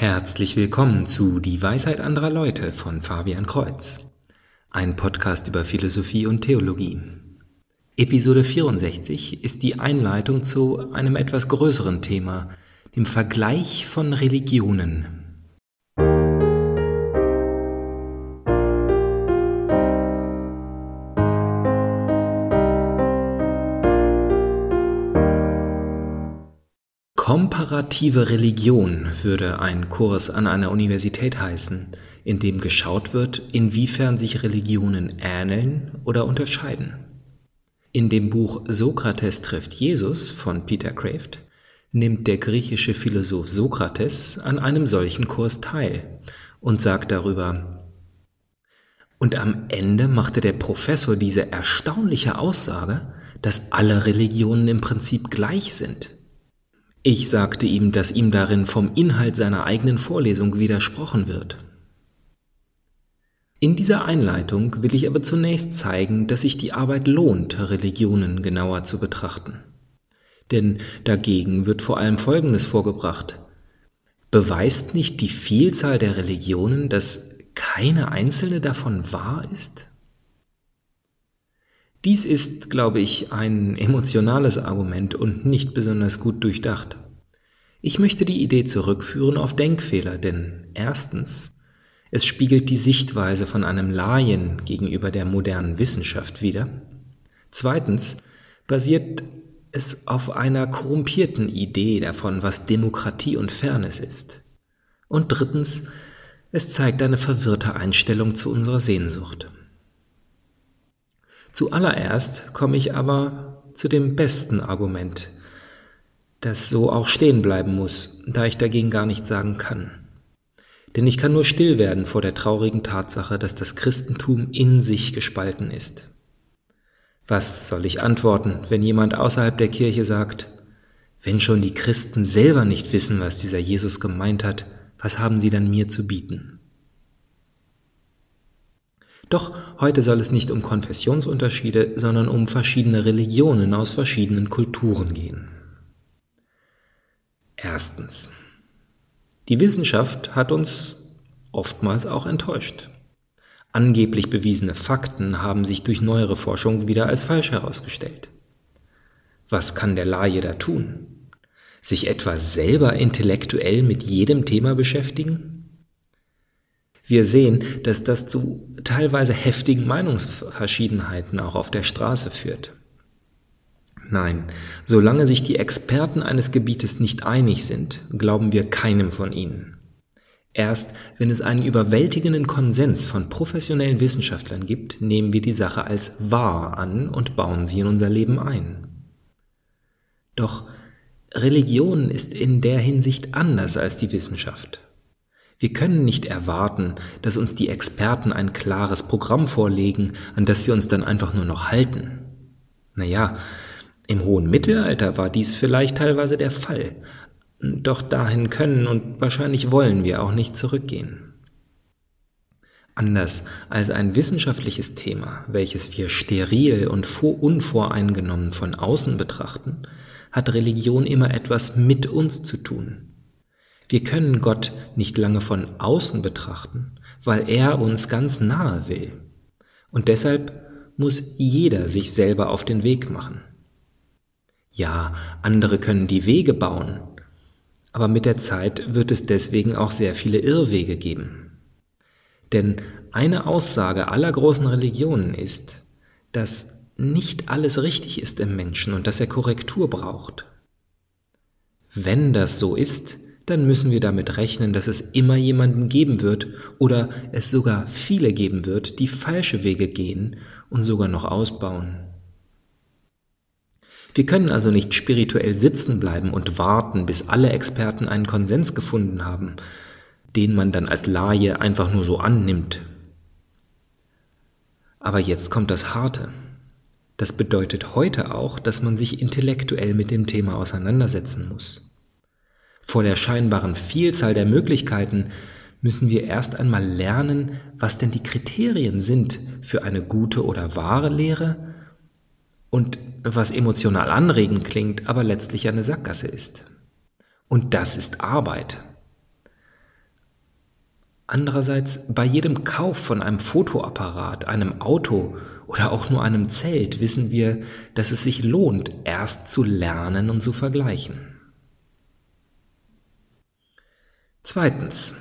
Herzlich willkommen zu Die Weisheit anderer Leute von Fabian Kreuz, ein Podcast über Philosophie und Theologie. Episode 64 ist die Einleitung zu einem etwas größeren Thema, dem Vergleich von Religionen. Komparative Religion würde ein Kurs an einer Universität heißen, in dem geschaut wird, inwiefern sich Religionen ähneln oder unterscheiden. In dem Buch Sokrates trifft Jesus von Peter Kraft nimmt der griechische Philosoph Sokrates an einem solchen Kurs teil und sagt darüber, und am Ende machte der Professor diese erstaunliche Aussage, dass alle Religionen im Prinzip gleich sind. Ich sagte ihm, dass ihm darin vom Inhalt seiner eigenen Vorlesung widersprochen wird. In dieser Einleitung will ich aber zunächst zeigen, dass sich die Arbeit lohnt, Religionen genauer zu betrachten. Denn dagegen wird vor allem Folgendes vorgebracht. Beweist nicht die Vielzahl der Religionen, dass keine einzelne davon wahr ist? Dies ist, glaube ich, ein emotionales Argument und nicht besonders gut durchdacht. Ich möchte die Idee zurückführen auf Denkfehler, denn erstens, es spiegelt die Sichtweise von einem Laien gegenüber der modernen Wissenschaft wider. Zweitens, basiert es auf einer korrumpierten Idee davon, was Demokratie und Fairness ist. Und drittens, es zeigt eine verwirrte Einstellung zu unserer Sehnsucht. Zuallererst komme ich aber zu dem besten Argument, das so auch stehen bleiben muss, da ich dagegen gar nichts sagen kann. Denn ich kann nur still werden vor der traurigen Tatsache, dass das Christentum in sich gespalten ist. Was soll ich antworten, wenn jemand außerhalb der Kirche sagt, wenn schon die Christen selber nicht wissen, was dieser Jesus gemeint hat, was haben sie dann mir zu bieten? Doch heute soll es nicht um Konfessionsunterschiede, sondern um verschiedene Religionen aus verschiedenen Kulturen gehen. Erstens. Die Wissenschaft hat uns oftmals auch enttäuscht. Angeblich bewiesene Fakten haben sich durch neuere Forschung wieder als falsch herausgestellt. Was kann der Laie da tun? Sich etwa selber intellektuell mit jedem Thema beschäftigen? Wir sehen, dass das zu teilweise heftigen Meinungsverschiedenheiten auch auf der Straße führt. Nein, solange sich die Experten eines Gebietes nicht einig sind, glauben wir keinem von ihnen. Erst wenn es einen überwältigenden Konsens von professionellen Wissenschaftlern gibt, nehmen wir die Sache als wahr an und bauen sie in unser Leben ein. Doch Religion ist in der Hinsicht anders als die Wissenschaft. Wir können nicht erwarten, dass uns die Experten ein klares Programm vorlegen, an das wir uns dann einfach nur noch halten. Naja, im hohen Mittelalter war dies vielleicht teilweise der Fall, doch dahin können und wahrscheinlich wollen wir auch nicht zurückgehen. Anders als ein wissenschaftliches Thema, welches wir steril und unvoreingenommen von außen betrachten, hat Religion immer etwas mit uns zu tun. Wir können Gott nicht lange von außen betrachten, weil er uns ganz nahe will. Und deshalb muss jeder sich selber auf den Weg machen. Ja, andere können die Wege bauen, aber mit der Zeit wird es deswegen auch sehr viele Irrwege geben. Denn eine Aussage aller großen Religionen ist, dass nicht alles richtig ist im Menschen und dass er Korrektur braucht. Wenn das so ist, dann müssen wir damit rechnen, dass es immer jemanden geben wird oder es sogar viele geben wird, die falsche Wege gehen und sogar noch ausbauen. Wir können also nicht spirituell sitzen bleiben und warten, bis alle Experten einen Konsens gefunden haben, den man dann als Laie einfach nur so annimmt. Aber jetzt kommt das Harte. Das bedeutet heute auch, dass man sich intellektuell mit dem Thema auseinandersetzen muss. Vor der scheinbaren Vielzahl der Möglichkeiten müssen wir erst einmal lernen, was denn die Kriterien sind für eine gute oder wahre Lehre und was emotional anregend klingt, aber letztlich eine Sackgasse ist. Und das ist Arbeit. Andererseits bei jedem Kauf von einem Fotoapparat, einem Auto oder auch nur einem Zelt wissen wir, dass es sich lohnt, erst zu lernen und zu vergleichen. Zweitens.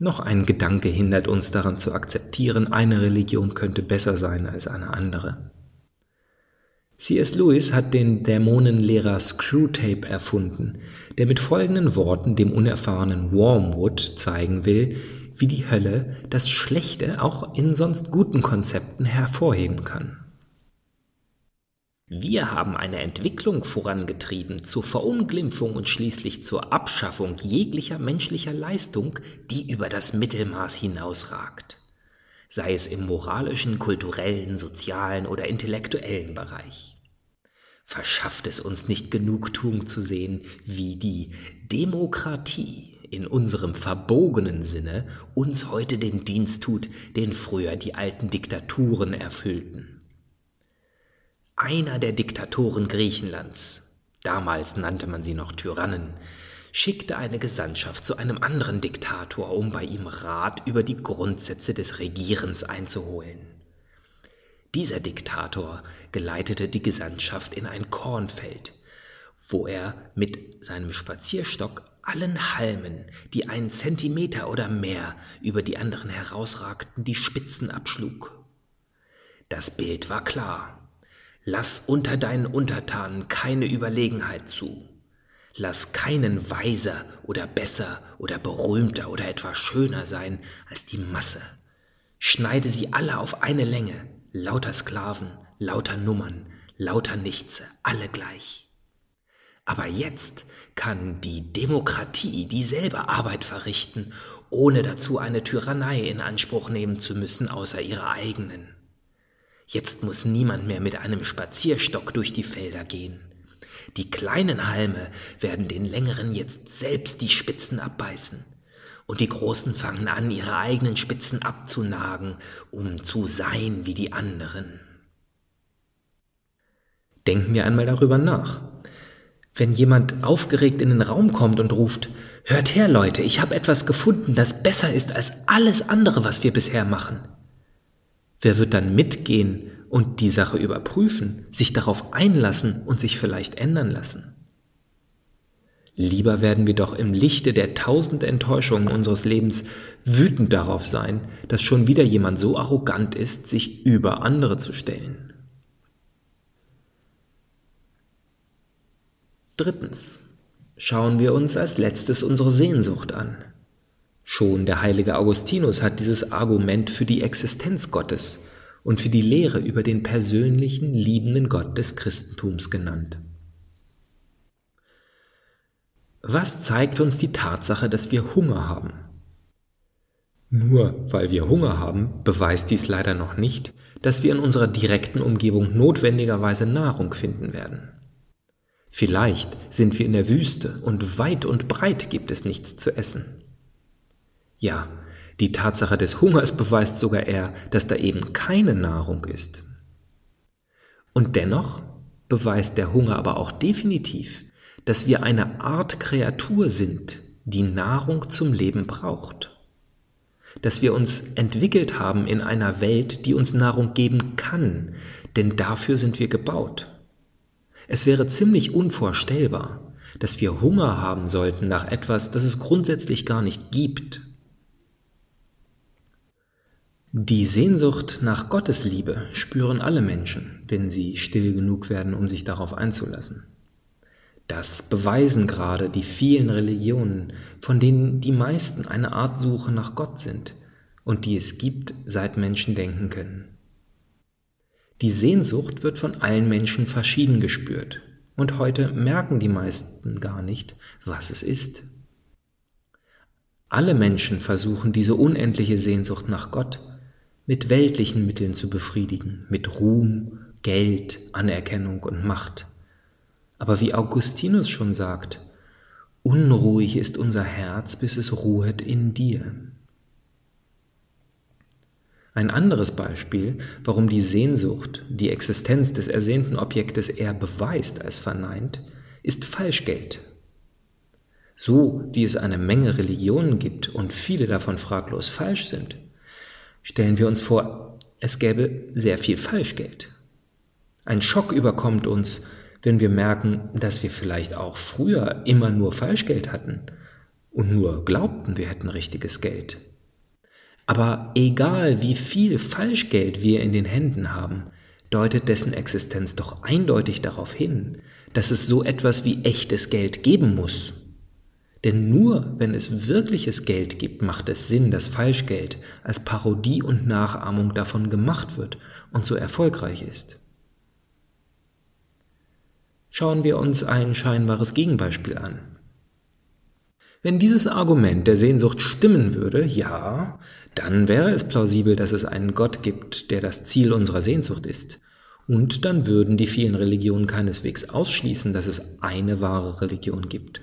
Noch ein Gedanke hindert uns daran zu akzeptieren, eine Religion könnte besser sein als eine andere. C.S. Lewis hat den Dämonenlehrer Screwtape erfunden, der mit folgenden Worten dem unerfahrenen Wormwood zeigen will, wie die Hölle das Schlechte auch in sonst guten Konzepten hervorheben kann. Wir haben eine Entwicklung vorangetrieben zur Verunglimpfung und schließlich zur Abschaffung jeglicher menschlicher Leistung, die über das Mittelmaß hinausragt, sei es im moralischen, kulturellen, sozialen oder intellektuellen Bereich. Verschafft es uns nicht Genugtuung zu sehen, wie die Demokratie in unserem verbogenen Sinne uns heute den Dienst tut, den früher die alten Diktaturen erfüllten einer der Diktatoren Griechenlands, damals nannte man sie noch Tyrannen, schickte eine Gesandtschaft zu einem anderen Diktator, um bei ihm Rat über die Grundsätze des Regierens einzuholen. Dieser Diktator geleitete die Gesandtschaft in ein Kornfeld, wo er mit seinem Spazierstock allen Halmen, die einen Zentimeter oder mehr über die anderen herausragten, die Spitzen abschlug. Das Bild war klar. Lass unter deinen Untertanen keine Überlegenheit zu. Lass keinen weiser oder besser oder berühmter oder etwas schöner sein als die Masse. Schneide sie alle auf eine Länge, lauter Sklaven, lauter Nummern, lauter Nichtse, alle gleich. Aber jetzt kann die Demokratie dieselbe Arbeit verrichten, ohne dazu eine Tyrannei in Anspruch nehmen zu müssen außer ihrer eigenen. Jetzt muss niemand mehr mit einem Spazierstock durch die Felder gehen. Die kleinen Halme werden den längeren jetzt selbst die Spitzen abbeißen. Und die Großen fangen an, ihre eigenen Spitzen abzunagen, um zu sein wie die anderen. Denken wir einmal darüber nach. Wenn jemand aufgeregt in den Raum kommt und ruft, Hört her, Leute, ich habe etwas gefunden, das besser ist als alles andere, was wir bisher machen. Wer wird dann mitgehen und die Sache überprüfen, sich darauf einlassen und sich vielleicht ändern lassen? Lieber werden wir doch im Lichte der tausend Enttäuschungen unseres Lebens wütend darauf sein, dass schon wieder jemand so arrogant ist, sich über andere zu stellen. Drittens schauen wir uns als letztes unsere Sehnsucht an. Schon der heilige Augustinus hat dieses Argument für die Existenz Gottes und für die Lehre über den persönlichen, liebenden Gott des Christentums genannt. Was zeigt uns die Tatsache, dass wir Hunger haben? Nur weil wir Hunger haben, beweist dies leider noch nicht, dass wir in unserer direkten Umgebung notwendigerweise Nahrung finden werden. Vielleicht sind wir in der Wüste und weit und breit gibt es nichts zu essen. Ja, die Tatsache des Hungers beweist sogar eher, dass da eben keine Nahrung ist. Und dennoch beweist der Hunger aber auch definitiv, dass wir eine Art Kreatur sind, die Nahrung zum Leben braucht. Dass wir uns entwickelt haben in einer Welt, die uns Nahrung geben kann, denn dafür sind wir gebaut. Es wäre ziemlich unvorstellbar, dass wir Hunger haben sollten nach etwas, das es grundsätzlich gar nicht gibt die Sehnsucht nach Gottes Liebe spüren alle Menschen, wenn sie still genug werden, um sich darauf einzulassen. Das beweisen gerade die vielen Religionen, von denen die meisten eine Art Suche nach Gott sind und die es gibt, seit Menschen denken können. Die Sehnsucht wird von allen Menschen verschieden gespürt und heute merken die meisten gar nicht, was es ist. Alle Menschen versuchen diese unendliche Sehnsucht nach Gott mit weltlichen Mitteln zu befriedigen, mit Ruhm, Geld, Anerkennung und Macht. Aber wie Augustinus schon sagt, unruhig ist unser Herz, bis es ruhet in dir. Ein anderes Beispiel, warum die Sehnsucht die Existenz des ersehnten Objektes eher beweist als verneint, ist Falschgeld. so wie es eine Menge Religionen gibt und viele davon fraglos falsch sind, stellen wir uns vor, es gäbe sehr viel Falschgeld. Ein Schock überkommt uns, wenn wir merken, dass wir vielleicht auch früher immer nur Falschgeld hatten und nur glaubten, wir hätten richtiges Geld. Aber egal wie viel Falschgeld wir in den Händen haben, deutet dessen Existenz doch eindeutig darauf hin, dass es so etwas wie echtes Geld geben muss. Denn nur wenn es wirkliches Geld gibt, macht es Sinn, dass Falschgeld als Parodie und Nachahmung davon gemacht wird und so erfolgreich ist. Schauen wir uns ein scheinbares Gegenbeispiel an. Wenn dieses Argument der Sehnsucht stimmen würde, ja, dann wäre es plausibel, dass es einen Gott gibt, der das Ziel unserer Sehnsucht ist. Und dann würden die vielen Religionen keineswegs ausschließen, dass es eine wahre Religion gibt.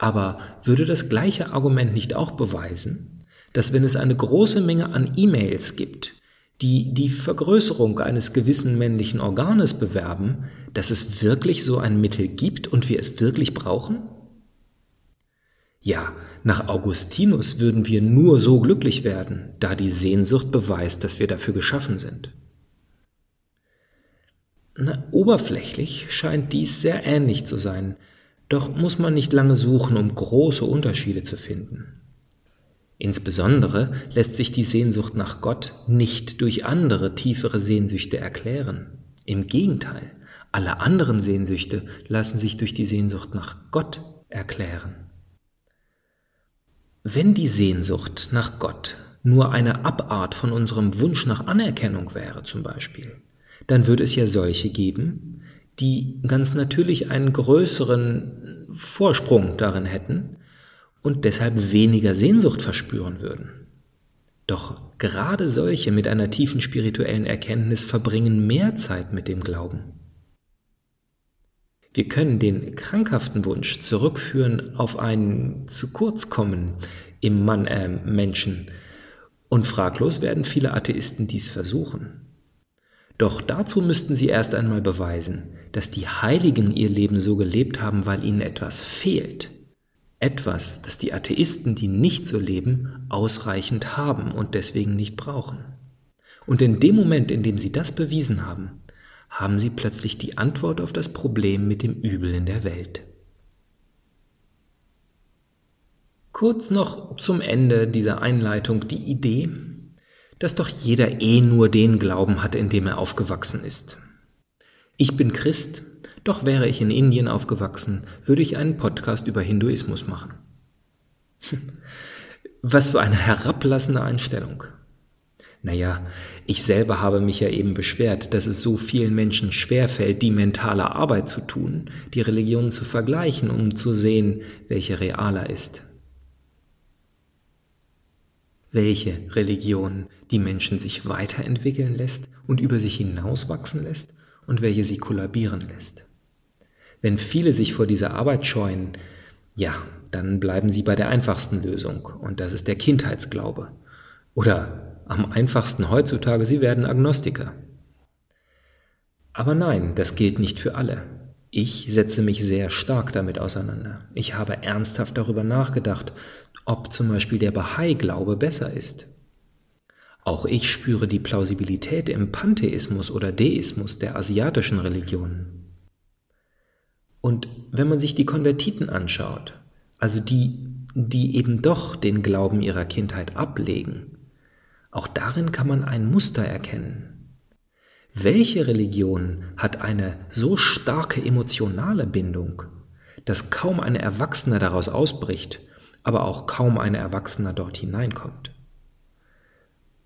Aber würde das gleiche Argument nicht auch beweisen, dass wenn es eine große Menge an E-Mails gibt, die die Vergrößerung eines gewissen männlichen Organes bewerben, dass es wirklich so ein Mittel gibt und wir es wirklich brauchen? Ja, nach Augustinus würden wir nur so glücklich werden, da die Sehnsucht beweist, dass wir dafür geschaffen sind. Na, oberflächlich scheint dies sehr ähnlich zu sein, doch muss man nicht lange suchen, um große Unterschiede zu finden. Insbesondere lässt sich die Sehnsucht nach Gott nicht durch andere tiefere Sehnsüchte erklären. Im Gegenteil, alle anderen Sehnsüchte lassen sich durch die Sehnsucht nach Gott erklären. Wenn die Sehnsucht nach Gott nur eine Abart von unserem Wunsch nach Anerkennung wäre zum Beispiel, dann würde es ja solche geben, die ganz natürlich einen größeren Vorsprung darin hätten und deshalb weniger Sehnsucht verspüren würden. Doch gerade solche mit einer tiefen spirituellen Erkenntnis verbringen mehr Zeit mit dem Glauben. Wir können den krankhaften Wunsch zurückführen auf ein zu kurz kommen im Mann, äh, Menschen. Und fraglos werden viele Atheisten dies versuchen. Doch dazu müssten sie erst einmal beweisen, dass die Heiligen ihr Leben so gelebt haben, weil ihnen etwas fehlt. Etwas, das die Atheisten, die nicht so leben, ausreichend haben und deswegen nicht brauchen. Und in dem Moment, in dem sie das bewiesen haben, haben sie plötzlich die Antwort auf das Problem mit dem Übel in der Welt. Kurz noch zum Ende dieser Einleitung die Idee, dass doch jeder eh nur den Glauben hat, in dem er aufgewachsen ist. Ich bin Christ, doch wäre ich in Indien aufgewachsen, würde ich einen Podcast über Hinduismus machen. Was für eine herablassende Einstellung. Naja, ich selber habe mich ja eben beschwert, dass es so vielen Menschen schwerfällt, die mentale Arbeit zu tun, die Religionen zu vergleichen, um zu sehen, welche realer ist. Welche Religion die Menschen sich weiterentwickeln lässt und über sich hinauswachsen lässt und welche sie kollabieren lässt. Wenn viele sich vor dieser Arbeit scheuen, ja, dann bleiben sie bei der einfachsten Lösung und das ist der Kindheitsglaube. Oder am einfachsten heutzutage, sie werden Agnostiker. Aber nein, das gilt nicht für alle. Ich setze mich sehr stark damit auseinander. Ich habe ernsthaft darüber nachgedacht, ob zum Beispiel der Bahai-Glaube besser ist. Auch ich spüre die Plausibilität im Pantheismus oder Deismus der asiatischen Religionen. Und wenn man sich die Konvertiten anschaut, also die, die eben doch den Glauben ihrer Kindheit ablegen, auch darin kann man ein Muster erkennen. Welche Religion hat eine so starke emotionale Bindung, dass kaum ein Erwachsener daraus ausbricht, aber auch kaum ein Erwachsener dort hineinkommt?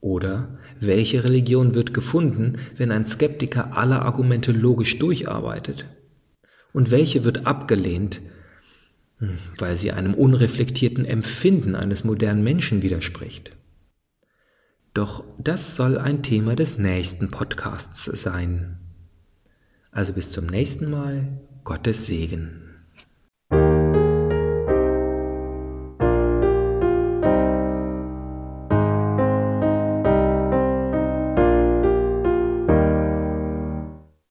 Oder welche Religion wird gefunden, wenn ein Skeptiker alle Argumente logisch durcharbeitet? Und welche wird abgelehnt, hm, weil sie einem unreflektierten Empfinden eines modernen Menschen widerspricht? Doch das soll ein Thema des nächsten Podcasts sein. Also bis zum nächsten Mal, Gottes Segen.